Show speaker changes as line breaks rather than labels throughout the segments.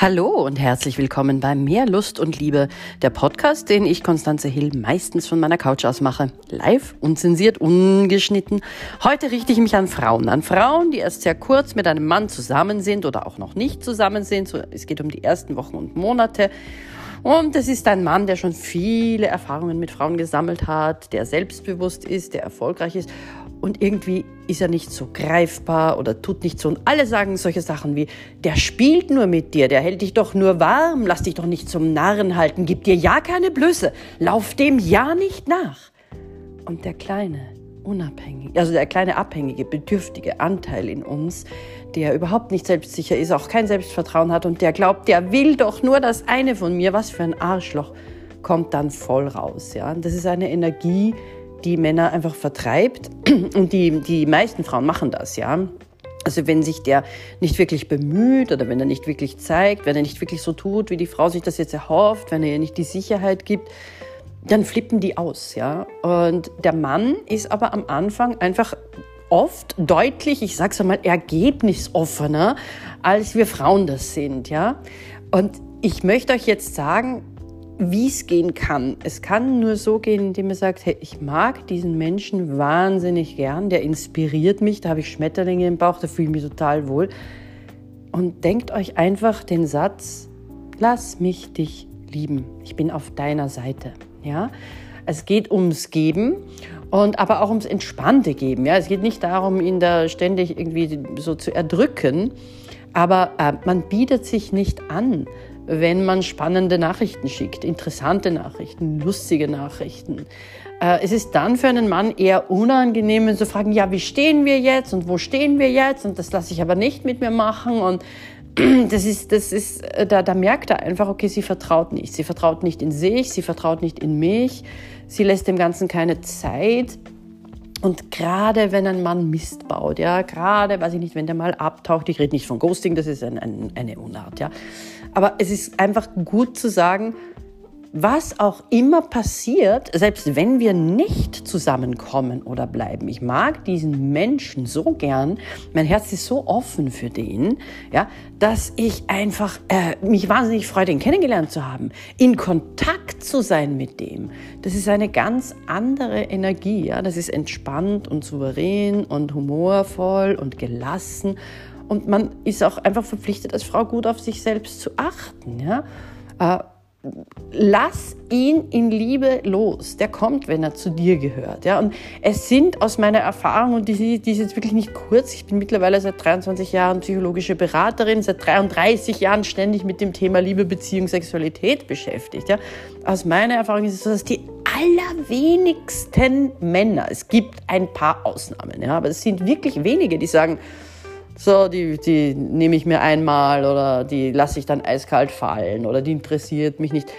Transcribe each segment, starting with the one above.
Hallo und herzlich willkommen bei Mehr Lust und Liebe, der Podcast, den ich, Konstanze Hill, meistens von meiner Couch aus mache. Live, unzensiert, ungeschnitten. Heute richte ich mich an Frauen, an Frauen, die erst sehr kurz mit einem Mann zusammen sind oder auch noch nicht zusammen sind. Es geht um die ersten Wochen und Monate. Und es ist ein Mann, der schon viele Erfahrungen mit Frauen gesammelt hat, der selbstbewusst ist, der erfolgreich ist und irgendwie ist er nicht so greifbar oder tut nicht so. Und alle sagen solche Sachen wie, der spielt nur mit dir, der hält dich doch nur warm, lass dich doch nicht zum Narren halten, gib dir ja keine Blöße, lauf dem ja nicht nach. Und der kleine, unabhängige, also der kleine abhängige, bedürftige Anteil in uns, der überhaupt nicht selbstsicher ist, auch kein Selbstvertrauen hat und der glaubt, der will doch nur das eine von mir, was für ein Arschloch, kommt dann voll raus. Ja? Und das ist eine Energie, die Männer einfach vertreibt. Und die, die meisten Frauen machen das, ja. Also wenn sich der nicht wirklich bemüht oder wenn er nicht wirklich zeigt, wenn er nicht wirklich so tut, wie die Frau sich das jetzt erhofft, wenn er ihr nicht die Sicherheit gibt, dann flippen die aus, ja. Und der Mann ist aber am Anfang einfach oft deutlich, ich sag's einmal, ergebnisoffener, als wir Frauen das sind, ja. Und ich möchte euch jetzt sagen, wie es gehen kann. Es kann nur so gehen, indem man sagt, hey, ich mag diesen Menschen wahnsinnig gern, der inspiriert mich, da habe ich Schmetterlinge im Bauch, da fühle ich mich total wohl. Und denkt euch einfach den Satz, lass mich dich lieben, ich bin auf deiner Seite. Ja? Es geht ums Geben und aber auch ums entspannte Geben. Ja? Es geht nicht darum, ihn da ständig irgendwie so zu erdrücken, aber äh, man bietet sich nicht an, wenn man spannende Nachrichten schickt, interessante Nachrichten, lustige Nachrichten. Äh, es ist dann für einen Mann eher unangenehm, zu fragen, ja, wie stehen wir jetzt und wo stehen wir jetzt? Und das lasse ich aber nicht mit mir machen. Und das ist, das ist, äh, da, da merkt er einfach, okay, sie vertraut nicht. Sie vertraut nicht in sich, sie vertraut nicht in mich, sie lässt dem Ganzen keine Zeit. Und gerade wenn ein Mann Mist baut, ja, gerade, weiß ich nicht, wenn der mal abtaucht, ich rede nicht von Ghosting, das ist ein, ein, eine Unart, ja. Aber es ist einfach gut zu sagen, was auch immer passiert, selbst wenn wir nicht zusammenkommen oder bleiben. Ich mag diesen Menschen so gern, mein Herz ist so offen für den, ja, dass ich einfach äh, mich wahnsinnig freue, den kennengelernt zu haben, in Kontakt zu sein mit dem. Das ist eine ganz andere Energie, ja, das ist entspannt und souverän und humorvoll und gelassen und man ist auch einfach verpflichtet, als Frau gut auf sich selbst zu achten. Ja? Äh, lass ihn in Liebe los. Der kommt, wenn er zu dir gehört. Ja? Und es sind aus meiner Erfahrung, und die, die ist jetzt wirklich nicht kurz, ich bin mittlerweile seit 23 Jahren psychologische Beraterin, seit 33 Jahren ständig mit dem Thema Liebe, Beziehung, Sexualität beschäftigt. Ja? Aus meiner Erfahrung ist es so, dass die allerwenigsten Männer, es gibt ein paar Ausnahmen, ja, aber es sind wirklich wenige, die sagen, so, die, die nehme ich mir einmal oder die lasse ich dann eiskalt fallen oder die interessiert mich nicht.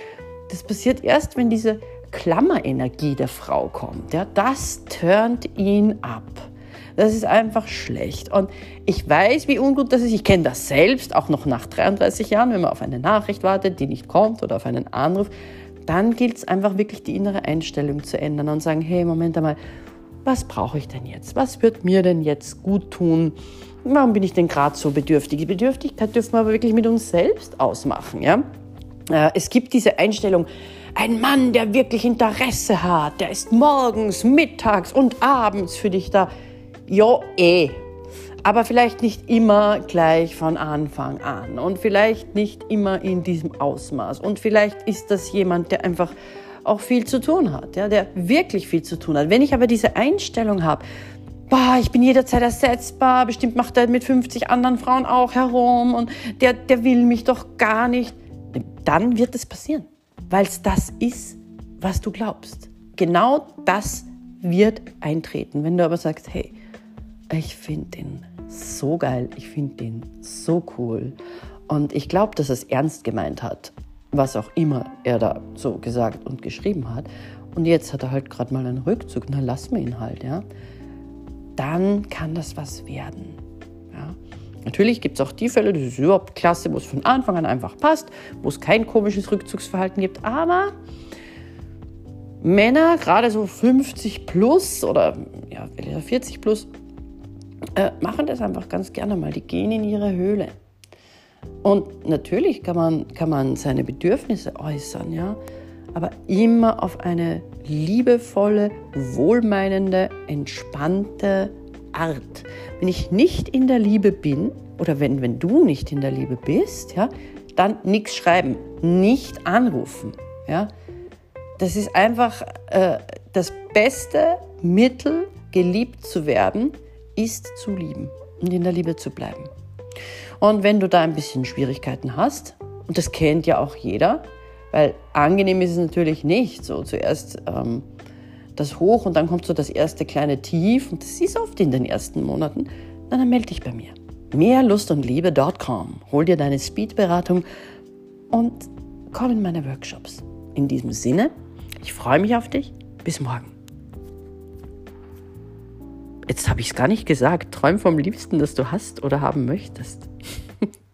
Das passiert erst, wenn diese Klammerenergie der Frau kommt. Ja, das turnt ihn ab. Das ist einfach schlecht. Und ich weiß, wie ungut das ist. Ich kenne das selbst, auch noch nach 33 Jahren, wenn man auf eine Nachricht wartet, die nicht kommt oder auf einen Anruf. Dann gilt es einfach wirklich, die innere Einstellung zu ändern und sagen, hey, Moment einmal, was brauche ich denn jetzt? Was wird mir denn jetzt gut tun? Warum bin ich denn gerade so bedürftig? Die Bedürftigkeit dürfen wir aber wirklich mit uns selbst ausmachen. Ja? Äh, es gibt diese Einstellung, ein Mann, der wirklich Interesse hat, der ist morgens, mittags und abends für dich da. Ja, eh. Aber vielleicht nicht immer gleich von Anfang an und vielleicht nicht immer in diesem Ausmaß. Und vielleicht ist das jemand, der einfach auch viel zu tun hat, ja, der wirklich viel zu tun hat. Wenn ich aber diese Einstellung habe, boah, ich bin jederzeit ersetzbar, bestimmt macht er mit 50 anderen Frauen auch herum und der, der will mich doch gar nicht, dann wird es passieren, weil es das ist, was du glaubst. Genau das wird eintreten. Wenn du aber sagst, hey, ich finde den so geil, ich finde den so cool und ich glaube, dass es ernst gemeint hat, was auch immer er da so gesagt und geschrieben hat. Und jetzt hat er halt gerade mal einen Rückzug, na lass mir ihn halt, ja dann kann das was werden. Ja. Natürlich gibt es auch die Fälle, das ist überhaupt klasse, wo es von Anfang an einfach passt, wo es kein komisches Rückzugsverhalten gibt, aber Männer, gerade so 50 plus oder ja, 40 plus, äh, machen das einfach ganz gerne mal. Die gehen in ihre Höhle. Und natürlich kann man, kann man seine Bedürfnisse äußern, ja, aber immer auf eine liebevolle, wohlmeinende, entspannte Art. Wenn ich nicht in der Liebe bin oder wenn, wenn du nicht in der Liebe bist, ja, dann nichts schreiben, nicht anrufen. Ja. Das ist einfach äh, das beste Mittel, geliebt zu werden, ist zu lieben und in der Liebe zu bleiben. Und wenn du da ein bisschen Schwierigkeiten hast, und das kennt ja auch jeder, weil angenehm ist es natürlich nicht, so zuerst ähm, das Hoch und dann kommt so das erste kleine Tief und das ist oft in den ersten Monaten, dann, dann melde dich bei mir. Mehrlustundliebe.com. Hol dir deine Speedberatung und komm in meine Workshops. In diesem Sinne, ich freue mich auf dich. Bis morgen. Jetzt habe ich es gar nicht gesagt. Träum vom Liebsten, das du hast oder haben möchtest.